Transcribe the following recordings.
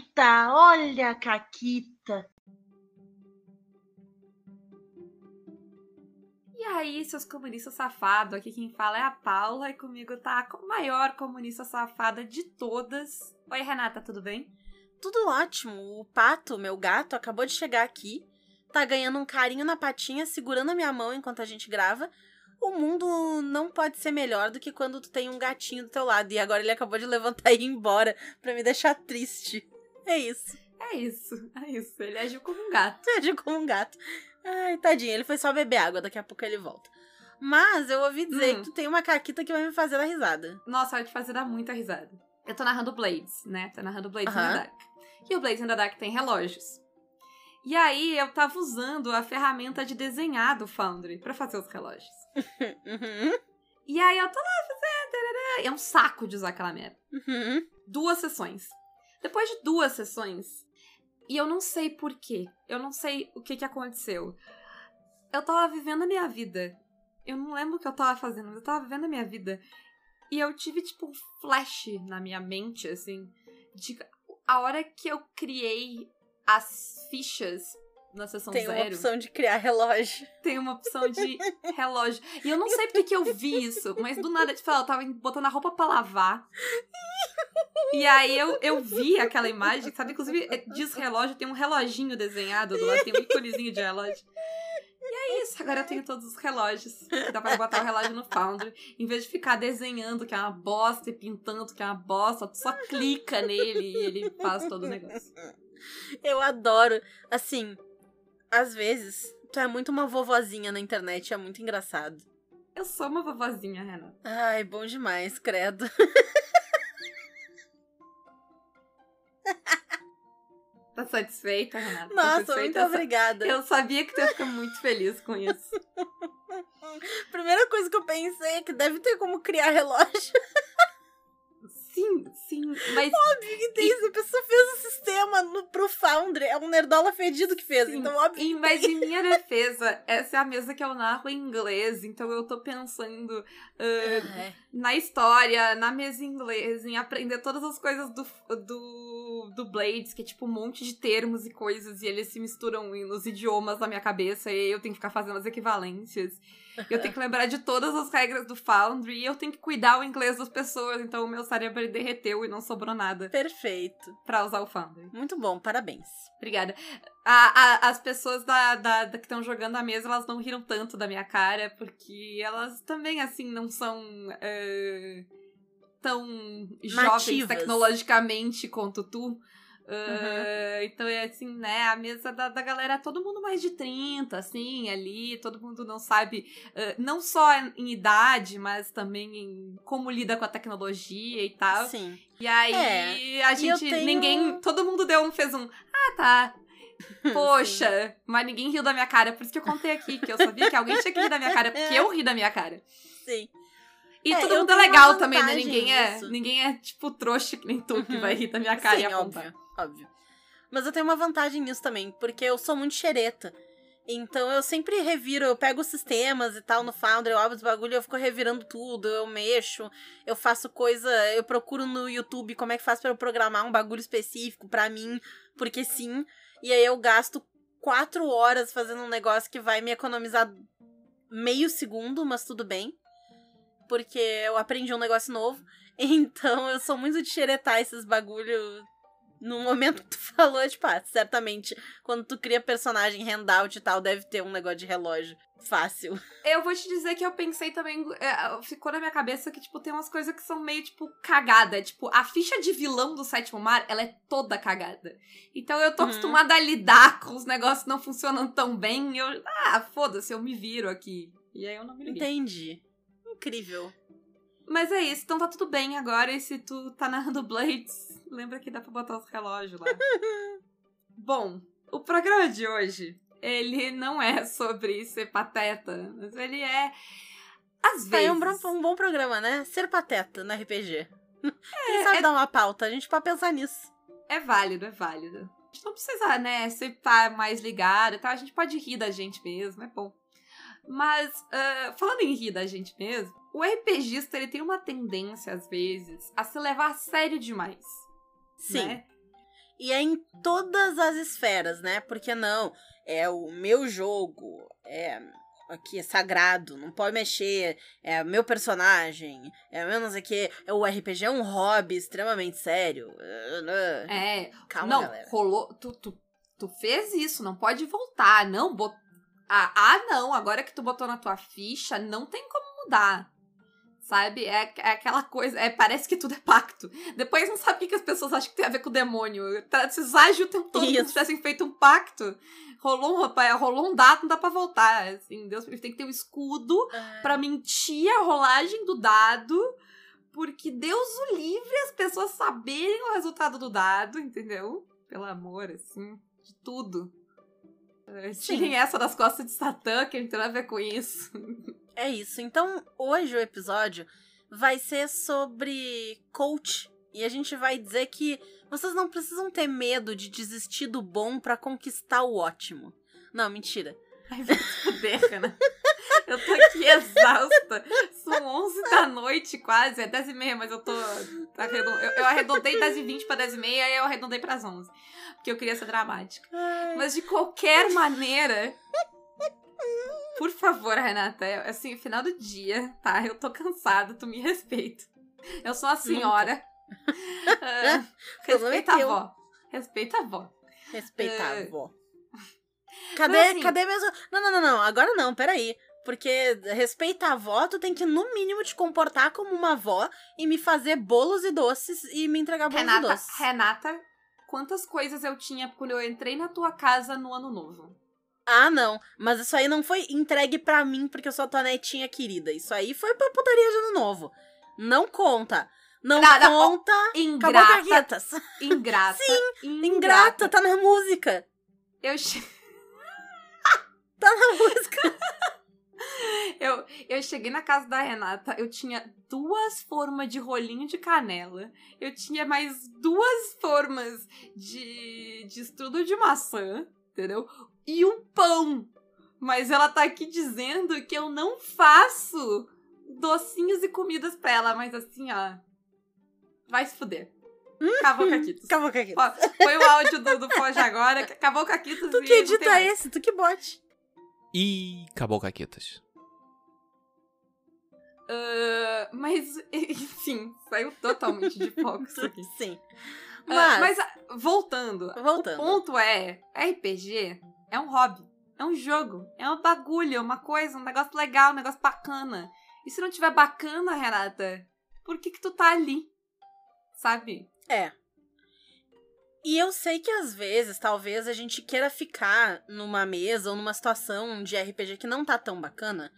Caquita, olha a Caquita. E aí, seus comunistas safados, aqui quem fala é a Paula e comigo tá a maior comunista safada de todas. Oi, Renata, tudo bem? Tudo ótimo. O pato, meu gato, acabou de chegar aqui, tá ganhando um carinho na patinha, segurando a minha mão enquanto a gente grava. O mundo não pode ser melhor do que quando tu tem um gatinho do teu lado. E agora ele acabou de levantar e ir embora pra me deixar triste. É isso. É isso, é isso. Ele agiu como um gato. Agiu como um gato. Ai, tadinho, ele foi só beber água, daqui a pouco ele volta. Mas eu ouvi dizer Hum. que tu tem uma caquita que vai me fazer dar risada. Nossa, vai te fazer dar muita risada. Eu tô narrando Blades, né? Tô narrando Blades in Aham. the Dark. E o Blades in the Dark tem relógios. E aí eu tava usando a ferramenta de desenhar do Foundry pra fazer os relógios. Uhum, E aí eu tô lá fazendo. É um saco de usar aquela merda. uhum. Duas sessões. Depois de duas sessões, e eu não sei por quê, eu não sei o que que aconteceu. Eu tava vivendo a minha vida. Eu não lembro o que eu tava fazendo, mas eu tava vivendo a minha vida. E eu tive, tipo, um flash na minha mente, assim, de a hora que eu criei as fichas na sessão Tem uma zero opção de criar relógio. tem uma opção de relógio. E eu não sei porque que eu vi isso, mas do nada, tipo, eu tava botando a roupa pra lavar. E aí eu, eu vi aquela imagem, sabe? Inclusive, é, diz relógio, tem um reloginho desenhado do lado, tem um íconezinho de relógio. E é isso, agora eu tenho todos os relógios. Dá pra botar o relógio no Foundry. Em vez de ficar desenhando que é uma bosta e pintando que é uma bosta, tu só clica nele e ele faz todo o negócio. Eu adoro. Assim, às vezes, tu é muito uma vovozinha na internet, é muito engraçado. Eu sou uma vovozinha, Renata. Ai, bom demais, credo. Tá satisfeita, Renata? Tá Nossa, satisfeita? muito obrigada. Eu sabia que tu ia ficar muito feliz com isso. Primeira coisa que eu pensei é que deve ter como criar relógio. Sim, sim, mas Óbvio que tem isso. A pessoa fez o sistema no, pro Foundry. É um nerdola fedido que fez. Sim. Então, óbvio. E, mas em minha defesa, essa é a mesa que eu narro em inglês, então eu tô pensando ah, É. na história, na mesa em inglês, em aprender todas as coisas do, do, do Blades, que é tipo um monte de termos e coisas, e eles se misturam nos idiomas na minha cabeça, e eu tenho que ficar fazendo as equivalências. Eu tenho que lembrar de todas as regras do Foundry, e eu tenho que cuidar o inglês das pessoas, então o meu cérebro derreteu e não sobrou nada Perfeito. pra usar o Foundry. Muito bom, parabéns. Obrigada. A- a- as pessoas da, da- da que estão jogando a mesa, elas não riram tanto da minha cara, porque elas também, assim, não são eh, tão jovens Nativas. tecnologicamente quanto tu. Eh, Então é assim, né? A mesa da, da galera, todo mundo mais de 30, assim, ali, todo mundo não sabe, eh, não só em idade, mas também em como lida com a tecnologia e tal. Sim. E aí É, a gente. tenho- Ninguém. Todo mundo deu um, fez um. Ah, tá. Poxa, mas ninguém riu da minha cara. Por isso que eu contei aqui, que eu sabia que alguém tinha que rir da minha cara, porque eu ri da minha cara. Sim. E É, todo mundo é legal também, né? Ninguém é, ninguém é tipo trouxa que nem tu que Uhum. vai rir da minha cara Sim, e apontar. óbvio, óbvio. Mas eu tenho uma vantagem nisso também, porque eu sou muito xereta. Então eu sempre reviro, eu pego os sistemas e tal no Foundry, eu abro os bagulho, eu fico revirando tudo, eu mexo, eu faço coisa, eu procuro no YouTube como é que faz pra eu programar um bagulho específico pra mim, porque sim. E aí eu gasto quatro horas fazendo um negócio que vai me economizar meio segundo, mas tudo bem. Porque eu aprendi um negócio novo. Então eu sou muito de xeretar esses bagulho. No momento que tu falou, tipo, ah, certamente, quando tu cria personagem handout e tal, deve ter um negócio de relógio fácil. Eu vou te dizer que eu pensei também. é, ficou na minha cabeça que, tipo, tem umas coisas que são meio, tipo, cagada. Tipo, a ficha de vilão do sétimo mar, ela é toda cagada. Então eu tô Uhum. acostumada a lidar com os negócios não funcionam tão bem. Eu, ah, foda-se, eu me viro aqui. E aí eu não me liguei. Entendi. Incrível. Mas é isso, então tá tudo bem agora. E se tu tá narrando Blades, lembra que dá pra botar os relógios lá. Bom, o programa de hoje, ele não é sobre ser pateta, mas ele é. Às Tá vezes. aí um bom, um bom programa, né? Ser pateta no RPG. Quem sabe é- dar uma pauta? A gente pode pensar nisso. É válido, é válido. A gente não precisa, né, sempre estar mais ligado e tal. A gente pode rir da gente mesmo, é bom. Mas, ah, falando em rir da gente mesmo, o RPGista, ele tem uma tendência, às vezes, a se levar a sério demais. Sim. né? E é em todas as esferas, né? Porque não, é o meu jogo, é aqui é sagrado, não pode mexer, é meu personagem, é não sei o que, é o RPG é um hobby extremamente sério. É, Calma, não, galera. rolou, tu, tu, tu fez isso, não pode voltar, não, bot... ah, ah, não, agora que tu botou na tua ficha, não tem como mudar. Sabe? É, é aquela coisa. É, parece que tudo é pacto. Depois não sabe o que, que as pessoas acham que tem a ver com o demônio. Vocês agem o tempo todo como Isso. se tivessem feito um pacto. Rolou um, rapaz, rolou um dado, não dá pra voltar. Assim, Deus tem que ter um escudo É. pra mentir a rolagem do dado. Porque Deus o livre as pessoas saberem o resultado do dado, entendeu? Pelo amor, assim, de tudo. Eh, Tirem essa das costas de Satã, que não tem a ver com isso. É isso. Então, hoje o episódio vai ser sobre coach. E a gente vai dizer que vocês não precisam ter medo de desistir do bom pra conquistar o ótimo. Não, mentira. Ai, vai se fuder, Ana. Eu tô aqui exausta. São 11 da noite quase, é 10 e meia, mas eu tô... arredon- Eu, eu arredondei 10 e 20 pra 10 e meia, aí eu arredondei pras 11. Porque eu queria ser dramática. Mas de qualquer maneira... Por favor, Renata, é, assim, final do dia, tá? Eu tô cansada, tu me respeita. Eu sou a senhora. Ah, é respeita a avó. Respeita a avó. Respeitar a É. avó. Cadê, assim- cadê mesmo? Não, não, não, não. Agora não, peraí. Porque respeita a avó, tu tem que, no mínimo, te comportar como uma avó e me fazer bolos e doces e me entregar bolos e Renata, doces. Renata, quantas coisas eu tinha quando eu entrei na tua casa no ano novo? Ah, não. Mas isso aí não foi entregue pra mim porque eu sou a tua netinha querida. Isso aí foi pra putaria de ano novo. Não conta. Não, não, ó, conta. Acabou Ingrata, carretas. ingrata, Ingrata, tá na música. Eu, Tá na música. eu, eu cheguei na casa da Renata, eu tinha duas formas de rolinho de canela, eu tinha mais duas formas de, de estrudo de maçã, entendeu? E um pão. Mas ela tá aqui dizendo que eu não faço docinhos e comidas pra ela, mas assim, ó. Vai se fuder. Acabou com Caquitos. Acabou. Ó, Foi o áudio do, do Foge agora, que acabou Caquitos Tu que edita esse, tu que bote. E acabou Caquetas. Ah, mas, enfim, saiu totalmente de foco isso aqui. Sim. Ah, Mas, mas, ah, voltando, voltando. o ponto é, RPG é um hobby, é um jogo, é um bagulho, é uma coisa, um negócio legal, um negócio bacana. E se não tiver bacana, Renata, por que que tu tá ali? Sabe? É. E eu sei que às vezes, talvez, a gente queira ficar numa mesa ou numa situação de RPG que não tá tão bacana,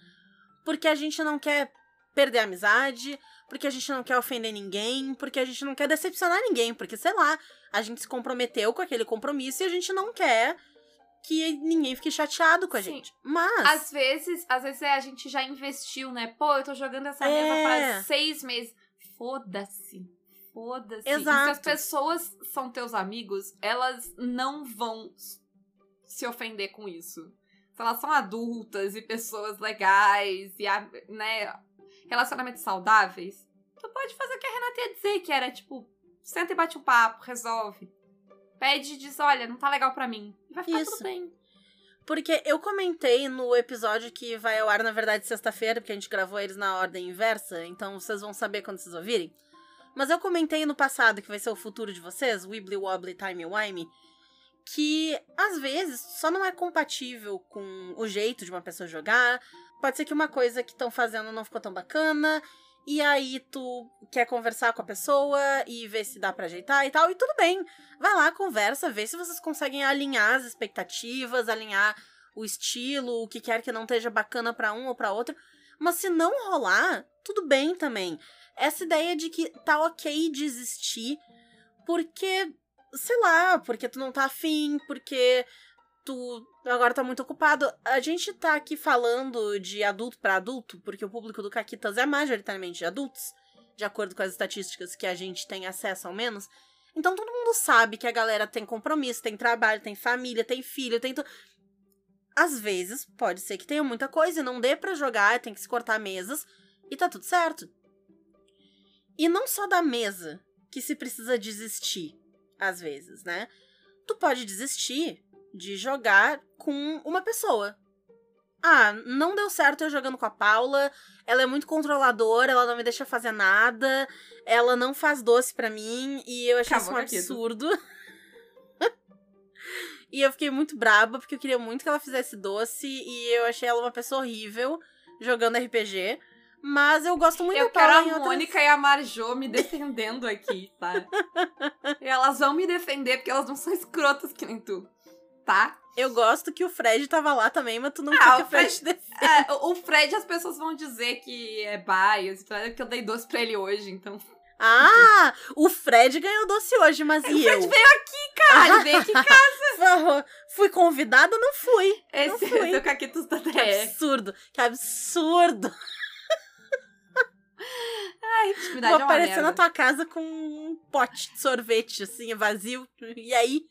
porque a gente não quer perder a amizade, porque a gente não quer ofender ninguém, porque a gente não quer decepcionar ninguém, porque, sei lá, a gente se comprometeu com aquele compromisso e a gente não quer que ninguém fique chateado com a Sim. gente. Mas. Às vezes, às vezes é, a gente já investiu, né? Pô, eu tô jogando essa É. mesa faz seis meses. Foda-se. Foda-se. E se Exato. as pessoas são teus amigos, elas não vão se ofender com isso. Se elas são adultas e pessoas legais e, né, relacionamentos saudáveis, tu pode fazer o que a Renata ia dizer, que era tipo, senta e bate um papo, resolve. Pede e diz, olha, não tá legal pra mim. E vai ficar Isso. tudo bem. Porque eu comentei no episódio que vai ao ar, na verdade, sexta-feira, porque a gente gravou eles na ordem inversa, então vocês vão saber quando vocês ouvirem. Mas eu comentei no passado, que vai ser o futuro de vocês, Wibbly Wobbly Timey Wimey, que às vezes só não é compatível com o jeito de uma pessoa jogar. Pode ser que uma coisa que estão fazendo não ficou tão bacana, e aí tu quer conversar com a pessoa e ver se dá pra ajeitar e tal, e tudo bem. Vai lá, conversa, vê se vocês conseguem alinhar as expectativas, alinhar o estilo, o que quer que não esteja bacana pra um ou pra outro. Mas se não rolar, tudo bem também. Essa ideia de que tá ok desistir porque, sei lá, porque tu não tá afim, porque tu agora tá muito ocupado. A gente tá aqui falando de adulto pra adulto, porque o público do Caquitas é majoritariamente de adultos, de acordo com as estatísticas que a gente tem acesso ao menos. Então todo mundo sabe que a galera tem compromisso, tem trabalho, tem família, tem filho, tem tudo. Às vezes, pode ser que tenha muita coisa e não dê pra jogar, tem que se cortar mesas e tá tudo certo. E não só da mesa que se precisa desistir. às vezes, né? Tu pode desistir de jogar com uma pessoa. Ah, não deu certo eu jogando com a Paula. Ela é muito controladora, ela não me deixa fazer nada. Ela não faz doce pra mim e eu achei Acabou isso um absurdo. e eu fiquei muito braba porque eu queria muito que ela fizesse doce e eu achei ela uma pessoa horrível jogando RPG. Mas eu gosto muito Eu da Paula quero a em outras- Mônica e a Marjô me defendendo aqui, tá? e elas vão me defender porque elas não são escrotas que nem tu, tá? Eu gosto que o Fred tava lá também, mas tu não Ah, quer que o o Fred Fred-. É, o o Fred, as pessoas vão dizer que é bias, tá? que eu dei doce pra ele hoje, então. Ah, o Fred ganhou doce hoje, mas e eu? Fred veio aqui, cara! Ele veio aqui em casa. Fui convidada, não fui. Esse fui. é o Caquitos da Que Dré. absurdo, que absurdo. Ai, intimidade Vou é aparecer merda. na tua casa com um pote de sorvete, assim, vazio. E aí?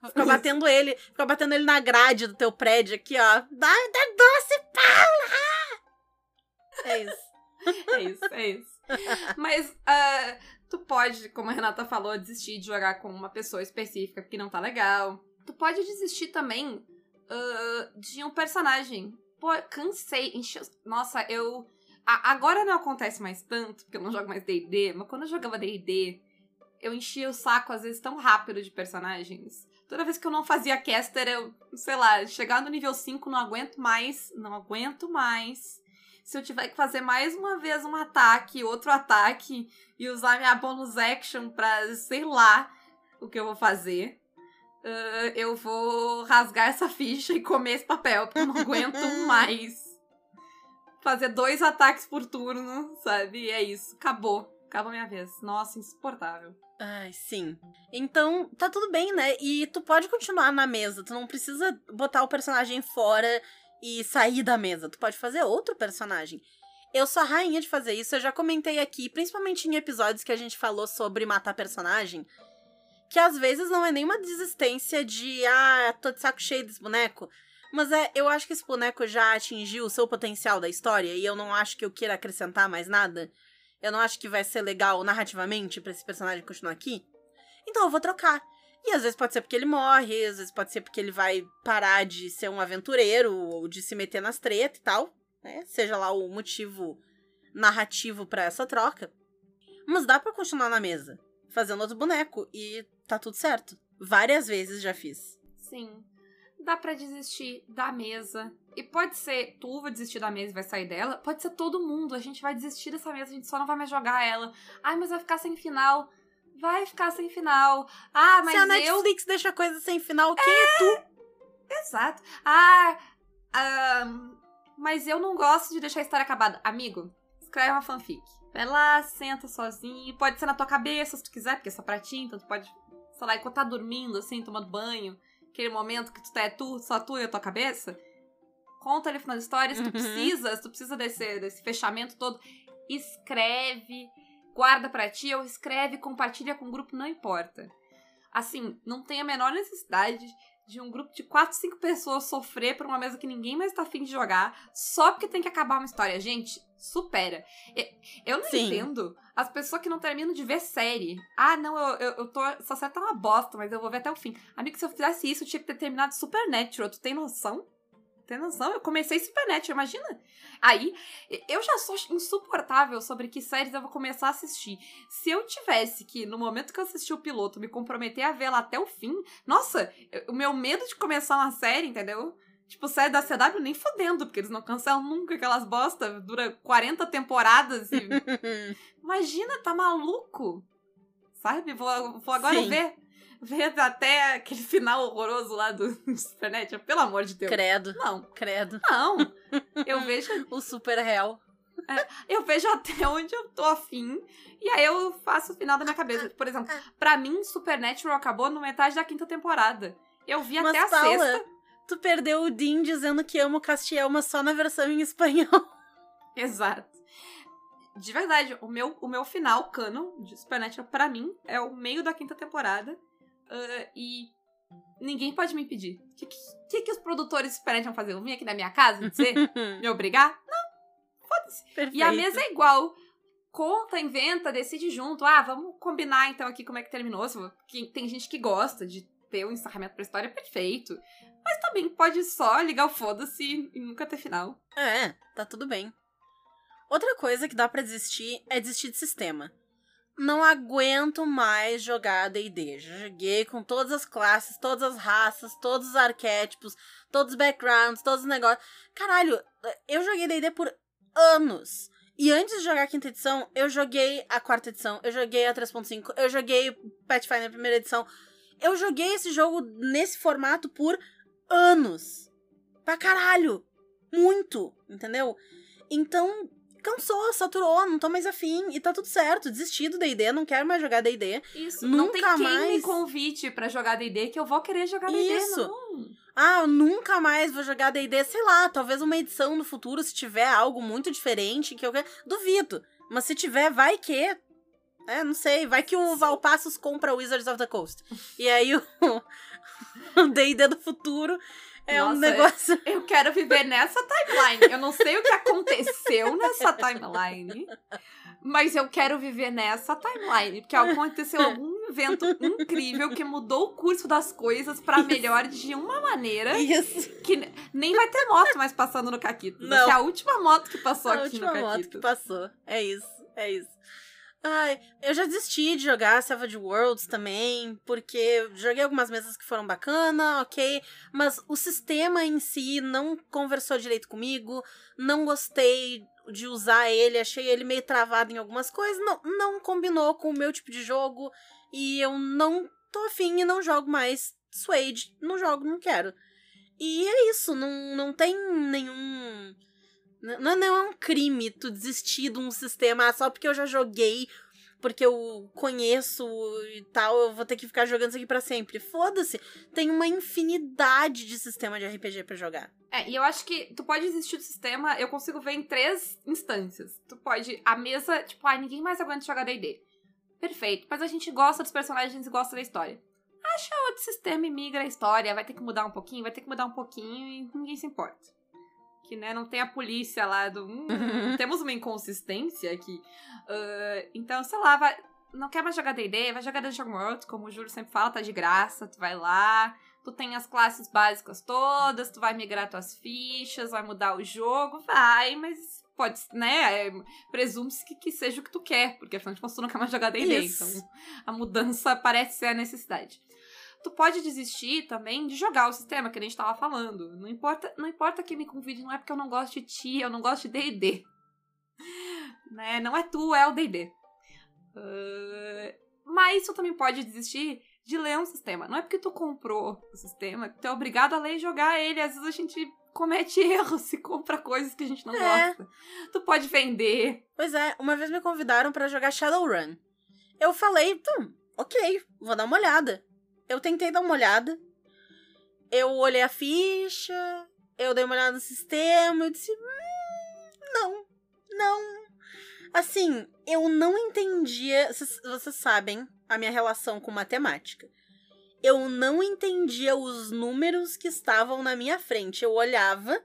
Vou ficar batendo ele, ficar batendo ele na grade do teu prédio aqui, ó. Dá, dá doce, Paula! É isso. É isso, é isso. Mas ah, tu pode, como a Renata falou, desistir de jogar com uma pessoa específica porque não tá legal. Tu pode desistir também ah, de um personagem. Pô, cansei, encheu. Nossa, eu. A- agora não acontece mais tanto, porque eu não jogo mais DD, mas quando eu jogava DD, eu enchia o saco, às vezes, tão rápido de personagens. Toda vez que eu não fazia caster, eu, sei lá, chegar no nível 5, não aguento mais, não aguento mais se eu tiver que fazer mais uma vez um ataque, outro ataque, e usar minha bonus action pra sei lá o que eu vou fazer, ah, eu vou rasgar essa ficha e comer esse papel, porque eu não aguento mais fazer dois ataques por turno, sabe? E é isso. Acabou. Acabou minha vez. Nossa, insuportável. Ai, sim. Então, tá tudo bem, né? E tu pode continuar na mesa. Tu não precisa botar o personagem fora e sair da mesa. Tu pode fazer outro personagem. Eu sou a rainha de fazer isso. Eu já comentei aqui, principalmente em episódios que a gente falou sobre matar personagem. Que às vezes não é nenhuma desistência de, ah, tô de saco cheio desse boneco. Mas é, eu acho que esse boneco já atingiu o seu potencial da história e eu não acho que eu queira acrescentar mais nada. Eu não acho que vai ser legal narrativamente pra esse personagem continuar aqui. Então eu vou trocar. E às vezes pode ser porque ele morre, às vezes pode ser porque ele vai parar de ser um aventureiro ou de se meter nas tretas e tal. Né? Seja lá o motivo narrativo pra essa troca. Mas dá pra continuar na mesa, fazendo outro boneco. E tá tudo certo. Várias vezes já fiz. Sim. Dá pra desistir da mesa. E pode ser tu vai desistir da mesa e vai sair dela. Pode ser todo mundo. A gente vai desistir dessa mesa, a gente só não vai mais jogar ela. Ai, mas vai ficar sem final. Vai ficar sem final. Ah, mas Se a eu. Netflix deixa coisa sem final, quem é tu? Exato. Ah, ahn, mas eu não gosto de deixar a história acabada. Amigo, escreve uma fanfic. Vai lá, senta sozinho. Pode ser na tua cabeça se tu quiser, porque é só pra ti, então tu pode, sei lá, enquanto tá dormindo, assim, tomando banho. Aquele momento que tu tá é tu, só tu e a tua cabeça. Conta ali o final da história. Se tu Uhum. precisa, se tu precisa desse, desse fechamento todo, escreve, guarda pra ti, ou escreve, compartilha com o grupo, não importa. Assim, não tem a menor necessidade de um grupo de 4, 5 pessoas sofrer por uma mesa que ninguém mais tá afim de jogar só porque tem que acabar uma história. Gente, supera. Eu não Sim. entendo as pessoas que não terminam de ver série. Ah, não, eu, eu, eu tô. Essa série tá uma bosta, mas eu vou ver até o fim. Amigo, se eu fizesse isso, eu tinha que ter terminado Supernatural. Tu tem noção? Tem noção? Eu comecei Supernatural, imagina? Aí, eu já sou insuportável sobre que séries eu vou começar a assistir. Se eu tivesse que, no momento que eu assisti o piloto, me comprometer a vê-la até o fim, nossa, o meu medo de começar uma série, entendeu? Tipo, série da CW nem fodendo, porque eles não cancelam nunca aquelas bosta, dura 40 temporadas e. Imagina, tá maluco? Sabe? Vou, vou agora Sim. ver. Ver até aquele final horroroso lá do Supernatural, pelo amor de Deus. Credo, Não, credo. não. Eu vejo O super real. eu vejo até onde eu tô afim. E aí eu faço o final da minha cabeça. Por exemplo, pra mim, Supernatural acabou no metade da quinta temporada. Eu vi Mas, até a Paula, sexta. tu perdeu o Dean dizendo que ama o Castiel, mas só na versão em espanhol. Exato. De verdade, o meu, o meu final, canon, de Supernatural, pra mim, é o meio da quinta temporada. Ah, e ninguém pode me impedir. O que, que, que os produtores vão fazer? Vão vir aqui na minha casa dizer? me obrigar? Não. Foda-se. E a mesa é igual. conta, inventa, decide junto. Ah, vamos combinar então aqui como é que terminou. Tem gente que gosta de ter um encerramento pra história perfeito. Mas também pode só ligar o foda-se e nunca ter final. É, tá tudo bem. Outra coisa que dá pra desistir é desistir de sistema. Não aguento mais jogar D&D. Já joguei com todas as classes, todas as raças, todos os arquétipos, todos os backgrounds, todos os negócios. Caralho, eu joguei D&D por anos. E antes de jogar a quinta edição, eu joguei a quarta edição, eu joguei a 3.5, eu joguei Pathfinder primeira edição. Eu joguei esse jogo nesse formato por anos. Pra caralho. Muito, entendeu? Então, cansou, saturou, não tô mais afim e tá tudo certo. Desisti do D&D, não quero mais jogar D&D. Isso, não tem Nunca quem me convite pra jogar D&D que eu vou querer jogar D&D, Isso. não. Ah, eu nunca mais vou jogar D&D, sei lá, talvez uma edição no futuro, se tiver algo muito diferente que eu quero. Duvido. Mas se tiver, vai que. É, não sei, vai que o Valpassos compra Wizards of the Coast. E aí o o D&D do futuro é um Nossa, negócio... Eu quero viver nessa timeline. Eu não sei o que aconteceu nessa timeline, mas eu quero viver nessa timeline. Porque aconteceu algum evento incrível que mudou o curso das coisas pra melhor de uma maneira Isso. que ne- nem vai ter moto mais passando no Caquito. Não. Vai ser a última moto que passou a aqui última no moto Caquito. que passou. É isso, é isso. Ai, eu já desisti de jogar Savage Worlds também, porque joguei algumas mesas que foram bacana, ok, mas o sistema em si não conversou direito comigo, não gostei de usar ele, achei ele meio travado em algumas coisas, não, não combinou com o meu tipo de jogo, e eu não tô afim e não jogo mais Suede, não jogo, não quero. E é isso, não, não tem nenhum. Não, não é um crime tu desistir de um sistema ah, só porque eu já joguei, porque eu conheço e tal, eu vou ter que ficar jogando isso aqui pra sempre. Foda-se, tem uma infinidade de sistema de RPG pra jogar. É, e eu acho que tu pode desistir do sistema, eu consigo ver em três instâncias. Tu pode, a mesa, tipo, ah, ninguém mais aguenta jogar D&D. Perfeito, mas a gente gosta dos personagens e gosta da história. Acha outro sistema e migra a história, vai ter que mudar um pouquinho, vai ter que mudar um pouquinho e ninguém se importa. Que, né, não tem a polícia lá do... Hum, temos uma inconsistência aqui. Ah, então, sei lá, vai... Não quer mais jogar D&D, vai jogar Dungeon World, como o Júlio sempre fala, tá de graça, tu vai lá, tu tem as classes básicas todas, tu vai migrar tuas fichas, vai mudar o jogo, vai, mas pode, né, é, presume-se que, que seja o que tu quer, porque afinal de contas tu não quer mais jogar D&D, então a mudança parece ser a necessidade. Tu pode desistir também de jogar o sistema que a gente tava falando. Não importa, não importa quem me convide, não é porque eu não gosto de ti, eu não gosto de D&D. né? Não é tu, é o D&D. Ah, mas tu também pode desistir de ler um sistema. Não é porque tu comprou o sistema que tu é obrigado a ler e jogar ele. Às vezes a gente comete erros e compra coisas que a gente não É. gosta. Tu pode vender. Pois é, uma vez me convidaram pra jogar Shadowrun. Eu falei, hum, ok, vou dar uma olhada. Eu tentei dar uma olhada. Eu olhei a ficha, eu dei uma olhada no sistema, eu disse, hum, não, não. Assim, eu não entendia. Vocês sabem a minha relação com matemática. Eu não entendia os números que estavam na minha frente. Eu olhava,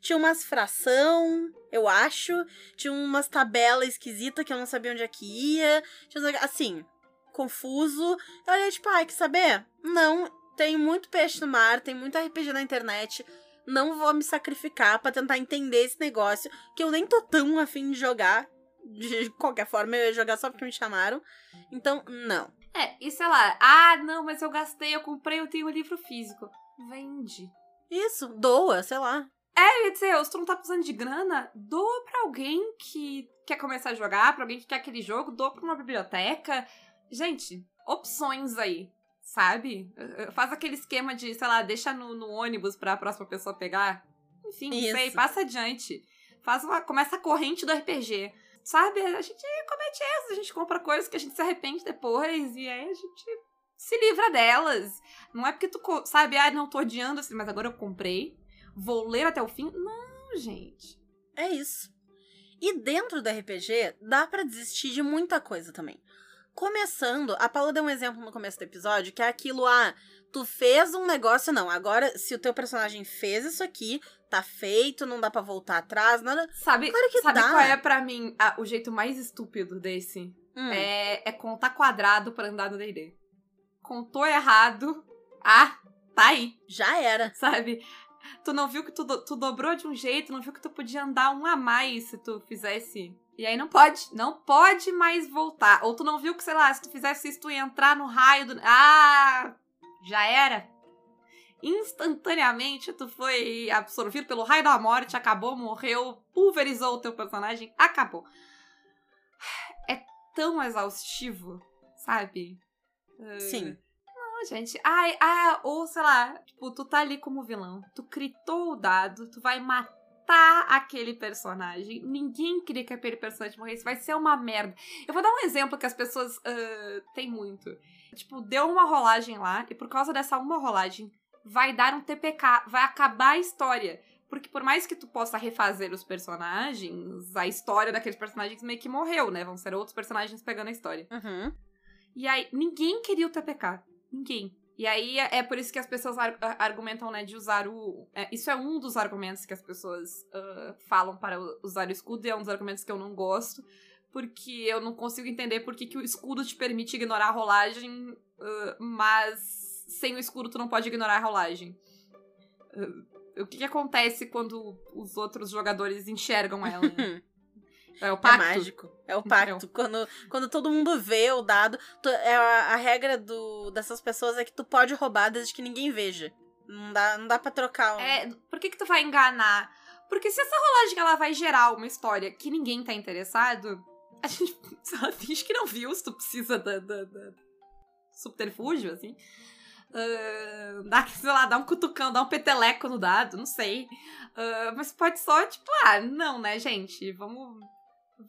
tinha umas fração, eu acho, tinha umas tabelas esquisitas que eu não sabia onde é que ia. Tinha assim, confuso. Eu olhei, tipo, ai, quer saber? Não, tem muito peixe no mar, tem muito RPG na internet. Não vou me sacrificar pra tentar entender esse negócio, que eu nem tô tão afim de jogar. De qualquer forma, eu ia jogar só porque me chamaram. Então, não. É, e sei lá, ah, não, mas eu gastei, eu comprei, eu tenho o livro físico. Vende. Isso, doa, sei lá. Eu ia dizer, se tu não tá precisando de grana, doa pra alguém que quer começar a jogar, pra alguém que quer aquele jogo, doa pra uma biblioteca. Gente, opções aí, sabe? Eh, eh, Faz aquele esquema de, sei lá, deixa no, no ônibus pra próxima pessoa pegar. Enfim, não sei, passa adiante. Faz uma, começa a corrente do RPG. Sabe? A gente comete erros, a gente compra coisas que a gente se arrepende depois, e aí a gente se livra delas. Não é porque tu, sabe, ah, não tô odiando assim, mas agora eu comprei, vou ler até o fim. Não, gente. É isso. E dentro do RPG, dá pra desistir de muita coisa também. Começando, a Paula deu um exemplo no começo do episódio, que é aquilo, ah, tu fez um negócio, não, agora se o teu personagem fez isso aqui, tá feito, não dá pra voltar atrás, nada. Sabe, Claro que sabe dá. qual é pra mim a- o jeito mais estúpido desse? Hum. É, é contar quadrado pra andar no D&D. Contou errado. Ah, tá aí, Já era. sabe? Tu não viu que tu, do- tu dobrou de um jeito, não viu que tu podia andar um a mais se tu fizesse. E aí não pode, não pode mais voltar. Ou tu não viu que, sei lá, se tu fizesse isso, tu ia entrar no raio do. Ah! Já era. Instantaneamente tu foi absorvido pelo raio da morte, acabou, morreu, pulverizou o teu personagem, acabou. É tão exaustivo, sabe? Sim. Não, gente. Ai, ah, ou sei lá, tipo, tu tá ali como vilão, tu critou o dado, tu vai matar aquele personagem. Ninguém queria que aquele personagem morresse, vai ser uma merda. Eu vou dar um exemplo que as pessoas ah, têm muito. Tipo, deu uma rolagem lá, e por causa dessa uma rolagem, vai dar um TPK, vai acabar a história. Porque por mais que tu possa refazer os personagens, a história daqueles personagens meio que morreu, né? Vão ser outros personagens pegando a história. Uhum. E aí, ninguém queria o TPK. Ninguém. E aí, é é por isso que as pessoas ar- ar- argumentam, né, de usar o... é, isso é um dos argumentos que as pessoas ah, falam para usar o escudo, e é um dos argumentos que eu não gosto, porque eu não consigo entender por que, que o escudo te permite ignorar a rolagem, ah, mas sem o escudo tu não pode ignorar a rolagem. Ah, o que, que acontece quando os outros jogadores enxergam ela? né? É o É pacto. mágico. É o pacto. Quando, quando todo mundo vê o dado, tu- é a, a regra do, dessas pessoas é que tu pode roubar desde que ninguém veja. Não dá, não dá pra trocar. um- É, por que que tu vai enganar? Porque se essa rolagem ela vai gerar uma história que ninguém tá interessado, a gente ela finge que não viu se tu precisa da, da- da subterfúgio, assim. Ah, dá, sei lá, dá um cutucão, dá um peteleco no dado, não sei. Ah, mas pode só, tipo, ah, não, né, gente? Vamos,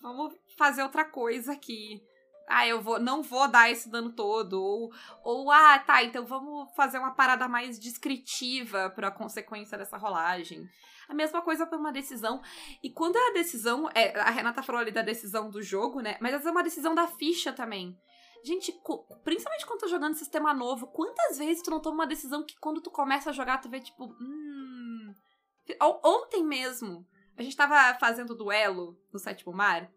vamos fazer outra coisa aqui. Ah, eu vou, não vou dar esse dano todo. Ou, ou ah, tá, então vamos fazer uma parada mais descritiva pra consequência dessa rolagem. A mesma coisa pra uma decisão. E quando é a decisão. É, a Renata falou ali da decisão do jogo, né? Mas essa é uma decisão da ficha também. Gente, principalmente quando tá jogando sistema novo, quantas vezes tu não toma uma decisão que quando tu começa a jogar, tu vê tipo. Hum. On- Ontem mesmo, a gente tava fazendo duelo no sétimo mar.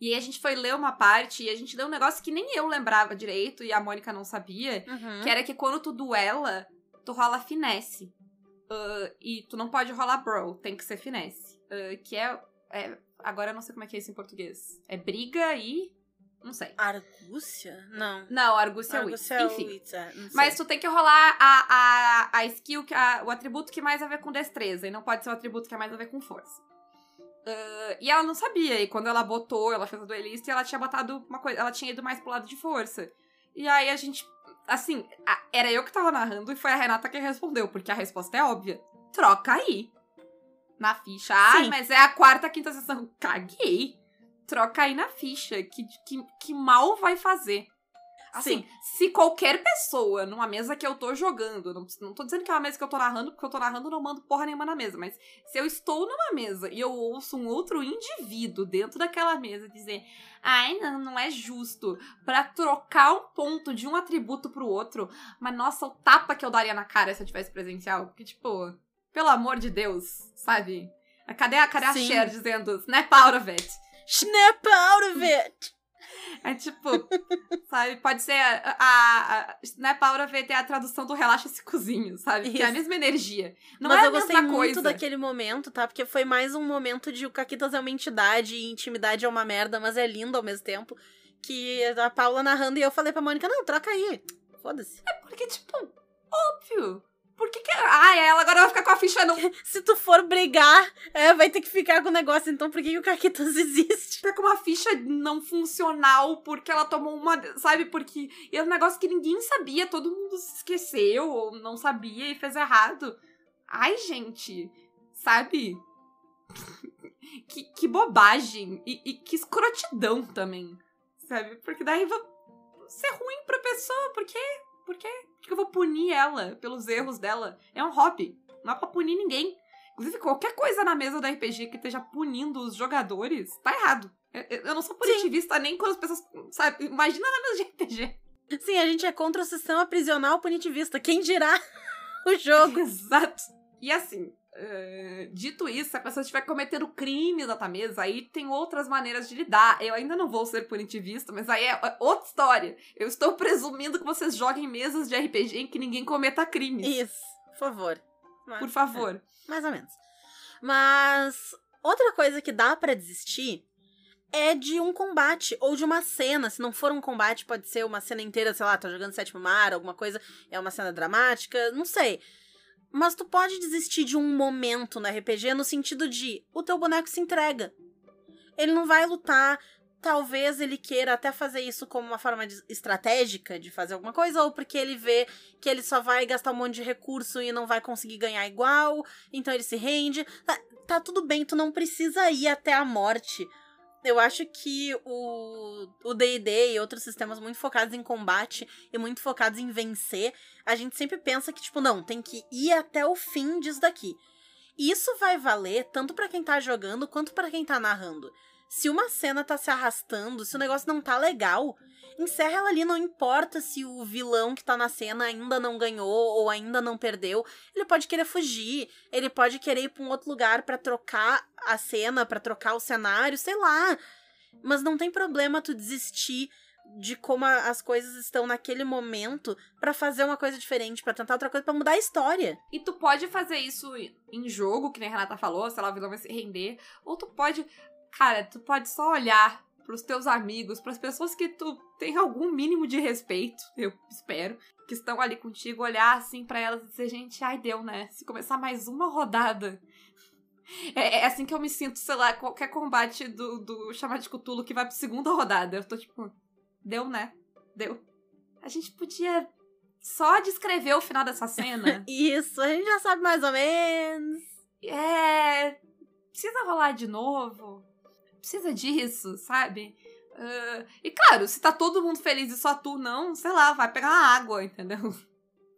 E aí a gente foi ler uma parte e a gente leu um negócio que nem eu lembrava direito e a Mônica não sabia. Uhum. Que era que quando tu duela, tu rola finesse. Ah, e tu não pode rolar brawl, tem que ser finesse. Ah, que é, é- Agora eu não sei como é que é isso em português. É briga e. Não sei. Argúcia? Não. Não, argúcia é. Argúcia é Enfim. É. Mas tu tem que rolar a, a, a skill, a- o atributo que mais a ver com destreza. E não pode ser o atributo que é mais a ver com força. Ah, e ela não sabia. E quando ela botou, ela fez a duelista e ela tinha botado uma coisa. Ela tinha ido mais pro lado de força. E aí a gente. Assim, a- era eu que tava narrando e foi a Renata que respondeu, porque a resposta é óbvia. Troca aí. Na ficha. Ai, Sim. mas é a quarta, quinta sessão. Caguei. Troca aí na ficha. Que, que, que mal vai fazer. Assim, Sim. se qualquer pessoa numa mesa que eu tô jogando, não, não tô dizendo que é uma mesa que eu tô narrando, porque eu tô narrando não mando porra nenhuma na mesa, mas se eu estou numa mesa e eu ouço um outro indivíduo dentro daquela mesa dizer, ai, não, não é justo, pra trocar um ponto de um atributo pro outro, mas nossa, o tapa que eu daria na cara se eu tivesse presencial, porque tipo, pelo amor de Deus, sabe? Cadê a, cadê a. Cher dizendo, snap out of it? Snap out of it! É tipo, sabe? Pode ser a, a, a Snap Out of It é a tradução do Relaxa-se Cozinho, sabe? Que é a Isso. mesma energia. Não Mas é a eu gostei mesma muito coisa. daquele momento, tá? Porque foi mais um momento de o Caquitas é uma entidade e intimidade é uma merda, mas é lindo ao mesmo tempo. Que a Paula narrando e eu falei pra Mônica, não, troca aí. Foda-se. Porque, tipo, óbvio. Por que que... Ah, ela agora vai ficar com a ficha não... Se tu for brigar, é, vai ter que ficar com o negócio. Então por que, que o Caquitas existe? Ficar com uma ficha não funcional porque ela tomou uma... Sabe? Porque... E é um negócio que ninguém sabia. Todo mundo se esqueceu ou não sabia e fez errado. Ai, gente. Sabe? que, que bobagem. E, e que escrotidão também. Sabe? Porque daí vai ser ruim pra pessoa. Por quê? Por quê? Por que eu vou punir ela pelos erros dela? É um hobby. Não é pra punir ninguém. Inclusive, qualquer coisa na mesa do RPG que esteja punindo os jogadores, tá errado. Eu, não sou punitivista nem quando as pessoas. Sabe, imagina na mesa de RPG. Sim, a gente é contra o sistema prisional punitivista. Quem dirá o jogo? Exato. E assim, uh, dito isso, se a pessoa estiver cometendo crime na tua mesa, aí tem outras maneiras de lidar. Eu ainda não vou ser punitivista, mas aí é outra história. Eu estou presumindo que vocês joguem mesas de RPG em que ninguém cometa crimes. Isso, por favor. Mas- Por favor. é, mais ou menos. Mas outra coisa que dá pra desistir é de um combate ou de uma cena. Se não for um combate, pode ser uma cena inteira, sei lá, tá jogando sétimo mar, alguma coisa, é uma cena dramática, não sei. Mas tu pode desistir de um momento no RPG no sentido de o teu boneco se entrega. Ele não vai lutar, talvez ele queira até fazer isso como uma forma de- estratégica de fazer alguma coisa, ou porque ele vê que ele só vai gastar um monte de recurso e não vai conseguir ganhar igual, então ele se rende. Tá, tá tudo bem, tu não precisa ir até a morte. Eu acho que o o D&D e outros sistemas muito focados em combate e muito focados em vencer, a gente sempre pensa que, tipo, não, tem que ir até o fim disso daqui. E isso vai valer tanto pra quem tá jogando quanto pra quem tá narrando. Se uma cena tá se arrastando, se o negócio não tá legal, encerra ela ali, não importa se o vilão que tá na cena ainda não ganhou ou ainda não perdeu. Ele pode querer fugir, ele pode querer ir pra um outro lugar pra trocar a cena, pra trocar o cenário, sei lá. Mas não tem problema tu desistir de como as coisas estão naquele momento pra fazer uma coisa diferente, pra tentar outra coisa, pra mudar a história. E tu pode fazer isso em jogo, que nem a Renata falou, sei lá, o vilão vai se render. Ou tu pode. Cara, tu pode só olhar pros teus amigos, pras pessoas que tu tem algum mínimo de respeito, eu espero, que estão ali contigo, olhar assim pra elas e dizer, gente, ai, deu, né? Se começar mais uma rodada. É, é assim que eu me sinto, sei lá, qualquer combate do, do chamado de Cthulhu que vai pra segunda rodada. Eu tô tipo, deu, né? Deu. A gente podia só descrever o final dessa cena. Isso, a gente já sabe mais ou menos. É. Precisa rolar de novo. Precisa disso, sabe? Ah, e claro, se tá todo mundo feliz e só tu não, sei lá, vai pegar uma água, entendeu?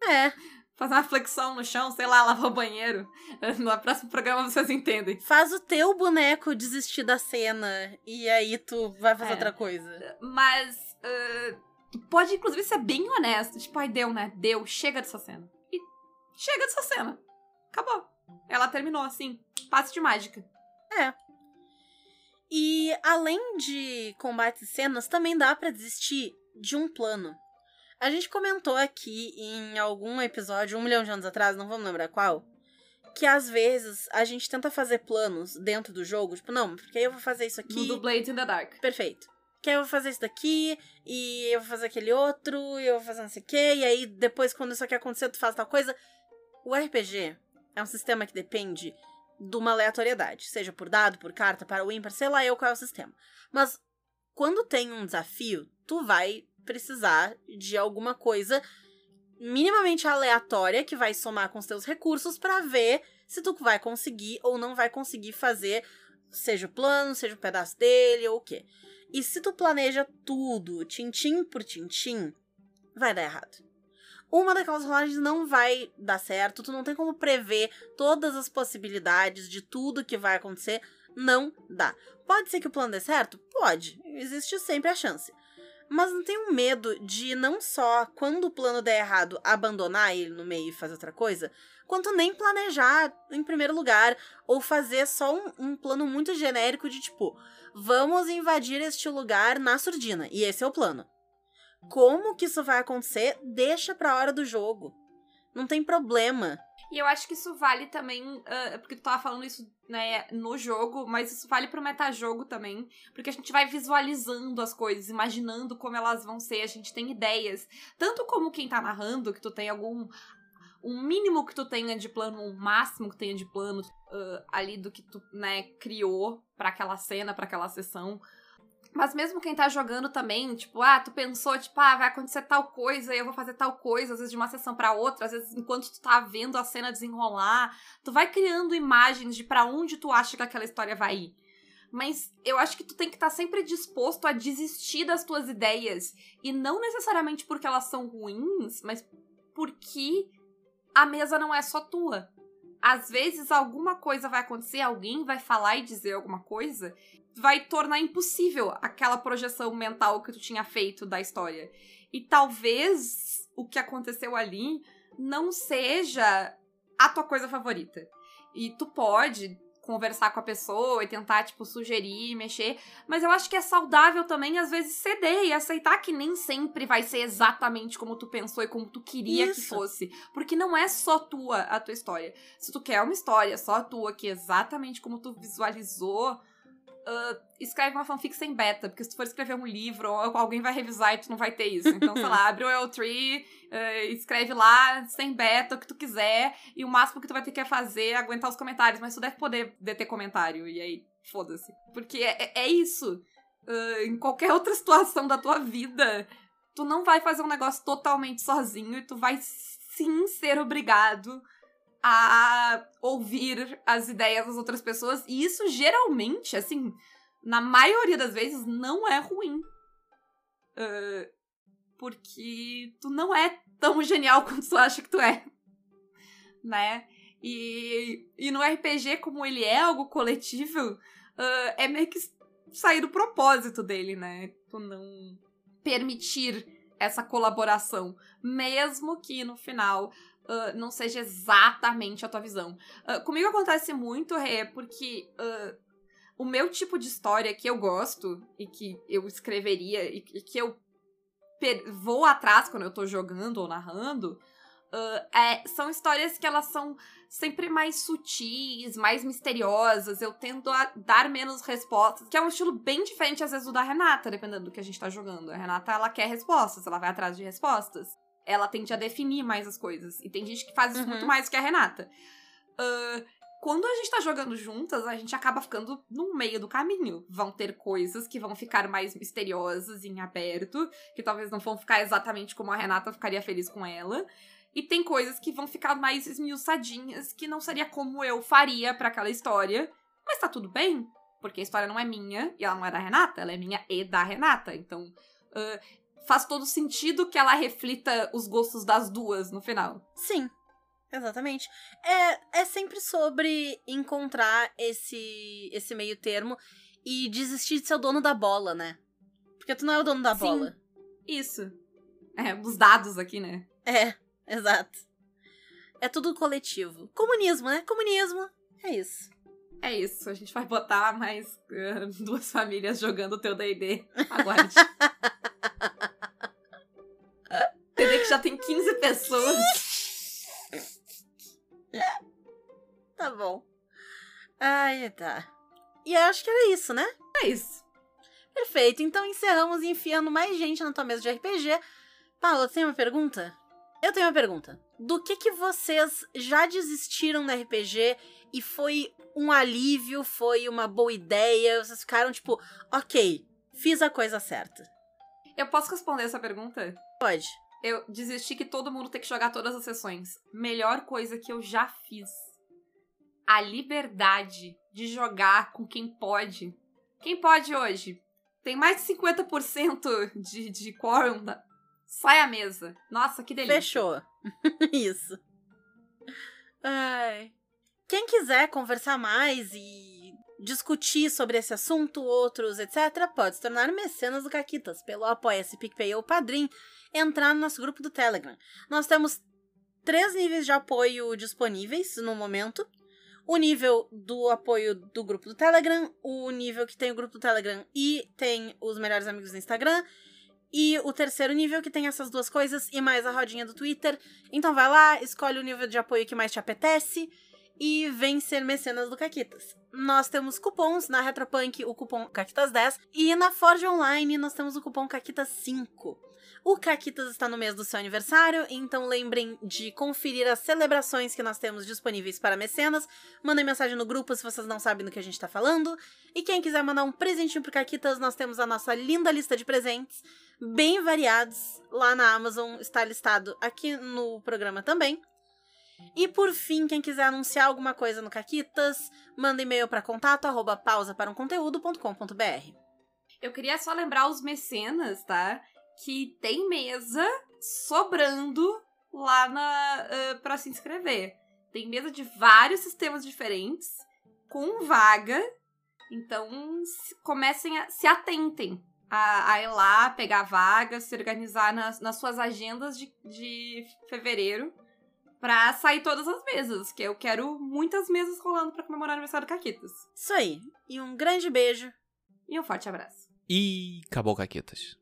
É, Fazer uma flexão no chão, sei lá, lavar o banheiro. No próximo programa vocês entendem. faz o teu boneco desistir da cena e aí tu vai fazer É. outra coisa. Mas. tu pode, inclusive, ser bem honesto. Tipo, ai, deu, né? Deu, chega dessa cena. E chega dessa cena. Acabou. Ela terminou assim. Passe de mágica. E além de combates e cenas, também dá pra desistir de um plano. A gente comentou aqui em algum episódio, um milhão de anos atrás, não vamos lembrar qual, que às vezes a gente tenta fazer planos dentro do jogo, tipo, não, porque aí eu vou fazer isso No aqui. do Blades in the Dark. Perfeito. Que aí eu vou fazer isso daqui, e eu vou fazer aquele outro, e eu vou fazer não sei o quê, e aí depois, quando isso aqui acontecer, tu faz tal coisa. O RPG é um sistema que depende de uma aleatoriedade, seja por dado, por carta, para o ímpar, sei lá eu qual é o sistema. Mas quando tem um desafio, tu vai precisar de alguma coisa minimamente aleatória que vai somar com os teus recursos para ver se tu vai conseguir ou não vai conseguir fazer, seja o plano, seja o pedaço dele ou o quê. E se tu planeja tudo, tintim por tintim, vai dar errado. Uma daquelas rolagens não vai dar certo, tu não tem como prever todas as possibilidades de tudo que vai acontecer, não dá. Pode ser que o plano dê certo? Pode, existe sempre a chance. Mas não tenho medo de não só, quando o plano der errado, abandonar ele no meio e fazer outra coisa, quanto nem planejar em primeiro lugar, ou fazer só um, um plano muito genérico de tipo, vamos invadir este lugar na surdina, e esse é o plano. Como que isso vai acontecer? Deixa pra hora do jogo. Não tem problema. E eu acho que isso vale também, ah, porque tu tava falando isso, né, no jogo, mas isso vale pro metajogo também, porque a gente vai visualizando as coisas, imaginando como elas vão ser, a gente tem ideias. Tanto como quem tá narrando, que tu tem algum. Um mínimo que tu tenha de plano, um máximo que tenha de plano ah, ali do que tu, né, criou pra aquela cena, pra aquela sessão. Mas mesmo quem tá jogando também, tipo, ah, tu pensou, tipo, ah, vai acontecer tal coisa e eu vou fazer tal coisa, às vezes de uma sessão pra outra, às vezes enquanto tu tá vendo a cena desenrolar, tu vai criando imagens de pra onde tu acha que aquela história vai ir. Mas eu acho que tu tem que estar sempre disposto a desistir das tuas ideias. E não necessariamente porque elas são ruins, mas porque a mesa não é só tua. Às vezes alguma coisa vai acontecer, alguém vai falar e dizer alguma coisa, vai tornar impossível aquela projeção mental que tu tinha feito da história. E talvez o que aconteceu ali não seja a tua coisa favorita. E tu pode conversar com a pessoa e tentar, tipo, sugerir, mexer. Mas eu acho que é saudável também, às vezes, ceder e aceitar que nem sempre vai ser exatamente como tu pensou e como tu queria Isso. que fosse. Porque não é só tua a tua história. Se tu quer uma história só tua, que é exatamente como tu visualizou. Ah, escreve uma fanfic sem beta, porque se tu for escrever um livro, ou alguém vai revisar e tu não vai ter isso. Então, sei lá, abre o L3, ah, escreve lá, sem beta, o que tu quiser, e o máximo que tu vai ter que fazer é aguentar os comentários, mas tu deve poder deter comentário, e aí, foda-se. Porque é, é- é isso. Ah, em qualquer outra situação da tua vida, tu não vai fazer um negócio totalmente sozinho e tu vai sim ser obrigado a ouvir as ideias das outras pessoas. E isso geralmente, assim, na maioria das vezes, não é ruim. Ah, porque tu não é tão genial quanto tu acha que tu é. Né? E, e no RPG, como ele é algo coletivo, ah, é meio que sair do propósito dele, né? Tu não permitir essa colaboração, mesmo que no final ah, não seja exatamente a tua visão. Ah, comigo acontece muito, Rê, porque ah, o meu tipo de história que eu gosto e que eu escreveria e, e que eu vou atrás quando eu tô jogando ou narrando é- são histórias que elas são sempre mais sutis, mais misteriosas. Eu tendo a dar menos respostas, que é um estilo bem diferente às vezes do da Renata, dependendo do que a gente tá jogando. A Renata, ela quer respostas, ela vai atrás de respostas. Ela tende a definir mais as coisas. E tem gente que faz isso Uhum. muito mais que a Renata. Ah, quando a gente tá jogando juntas, a gente acaba ficando no meio do caminho. Vão ter coisas que vão ficar mais misteriosas em aberto, que talvez não vão ficar exatamente como a Renata ficaria feliz com ela. E tem coisas que vão ficar mais esmiuçadinhas, que não seria como eu faria pra aquela história. Mas tá tudo bem, porque a história não é minha e ela não é da Renata, ela é minha e da Renata. Então, ah, faz todo sentido que ela reflita os gostos das duas no final. Sim, exatamente. É, é sempre sobre encontrar esse, esse meio termo e desistir de ser o dono da bola, né? Porque tu não é o dono da Sim. bola. Isso. É, os dados aqui, né? É, exato. É tudo coletivo. Comunismo, né? Comunismo. É isso. É isso, a gente vai botar mais ah, duas famílias jogando o teu D&D. Aguarde. Já tem 15 pessoas. Tá bom. Ai, tá. E eu acho que era isso, né? É isso. Perfeito. Então encerramos enfiando mais gente na tua mesa de RPG. Paula, tem uma pergunta? Eu tenho uma pergunta. Do que que vocês já desistiram no RPG e foi um alívio, foi uma boa ideia? Vocês ficaram tipo, ok, fiz a coisa certa. Eu posso responder essa pergunta? Pode. Eu desisti que todo mundo tem que jogar todas as sessões. Melhor coisa que eu já fiz. A liberdade de jogar com quem pode. Quem pode hoje? Tem mais de 50% de, de quórum. da- Sai a mesa. Nossa, que delícia. Fechou. Isso. Ai. Quem quiser conversar mais e discutir sobre esse assunto, outros, etc., pode se tornar mecenas do Caquitas pelo Apoia-se PicPay ou Padrim, entrar no nosso grupo do Telegram. Nós temos três níveis de apoio disponíveis no momento. O nível do apoio do grupo do Telegram, o nível que tem o grupo do Telegram e tem os melhores amigos do Instagram, e o terceiro nível que tem essas duas coisas e mais a rodinha do Twitter. Então vai lá, escolhe o nível de apoio que mais te apetece e vem ser mecenas do Caquitas. Nós temos cupons na Retropunk, o cupom Caquitas10 e na Forge Online nós temos o cupom Caquitas5. O Caquitas está no mês do seu aniversário, então lembrem de conferir as celebrações que nós temos disponíveis para mecenas. Mandem mensagem no grupo se vocês não sabem do que a gente está falando. E quem quiser mandar um presentinho pro Caquitas, nós temos a nossa linda lista de presentes, bem variados, lá na Amazon, está listado aqui no programa também. E por fim, quem quiser anunciar alguma coisa no Caquitas, manda e-mail para contato arroba pausa para um conteúdo.com.br. Eu queria só lembrar os mecenas, tá? Que tem mesa sobrando lá na, ah, pra se inscrever. Tem mesa de vários sistemas diferentes, com vaga. Então, se- comecem a. se atentem a, a ir lá, pegar vaga, se organizar nas, nas suas agendas de, de fevereiro pra sair todas as mesas. Que eu quero muitas mesas rolando pra comemorar o aniversário do Caquitas. Isso aí. E um grande beijo. E um forte abraço. E acabou, Caquetas.